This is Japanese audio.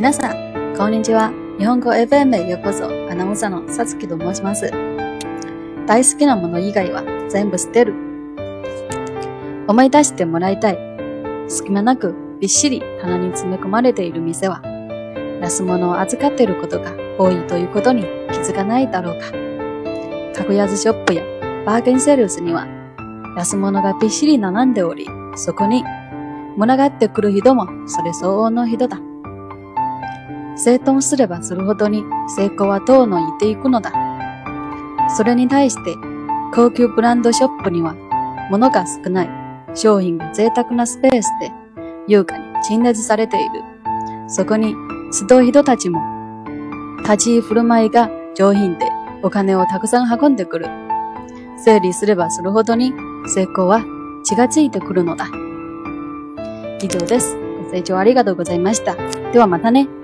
皆さん、こんにちは。日本語 FM へようこそ。アナウンサーのさつきと申します。大好きなもの以外は全部捨てる。思い出してもらいたい。隙間なくびっしり棚に詰め込まれている店は、安物を預かっていることが多いということに気づかないだろうか。格安ショップやバーゲンセールスには安物がびっしり並んでおり、そこに群がってくる人もそれ相応の人だ。整頓すればするほどに成功は遠のいていくのだ。それに対して高級ブランドショップには物が少ない商品が贅沢なスペースで優雅に陳列されている。そこに集う人たちも立ち居振る舞いが上品でお金をたくさん運んでくる。整理すればするほどに成功は血がついてくるのだ。以上です。ご清聴ありがとうございました。ではまたね。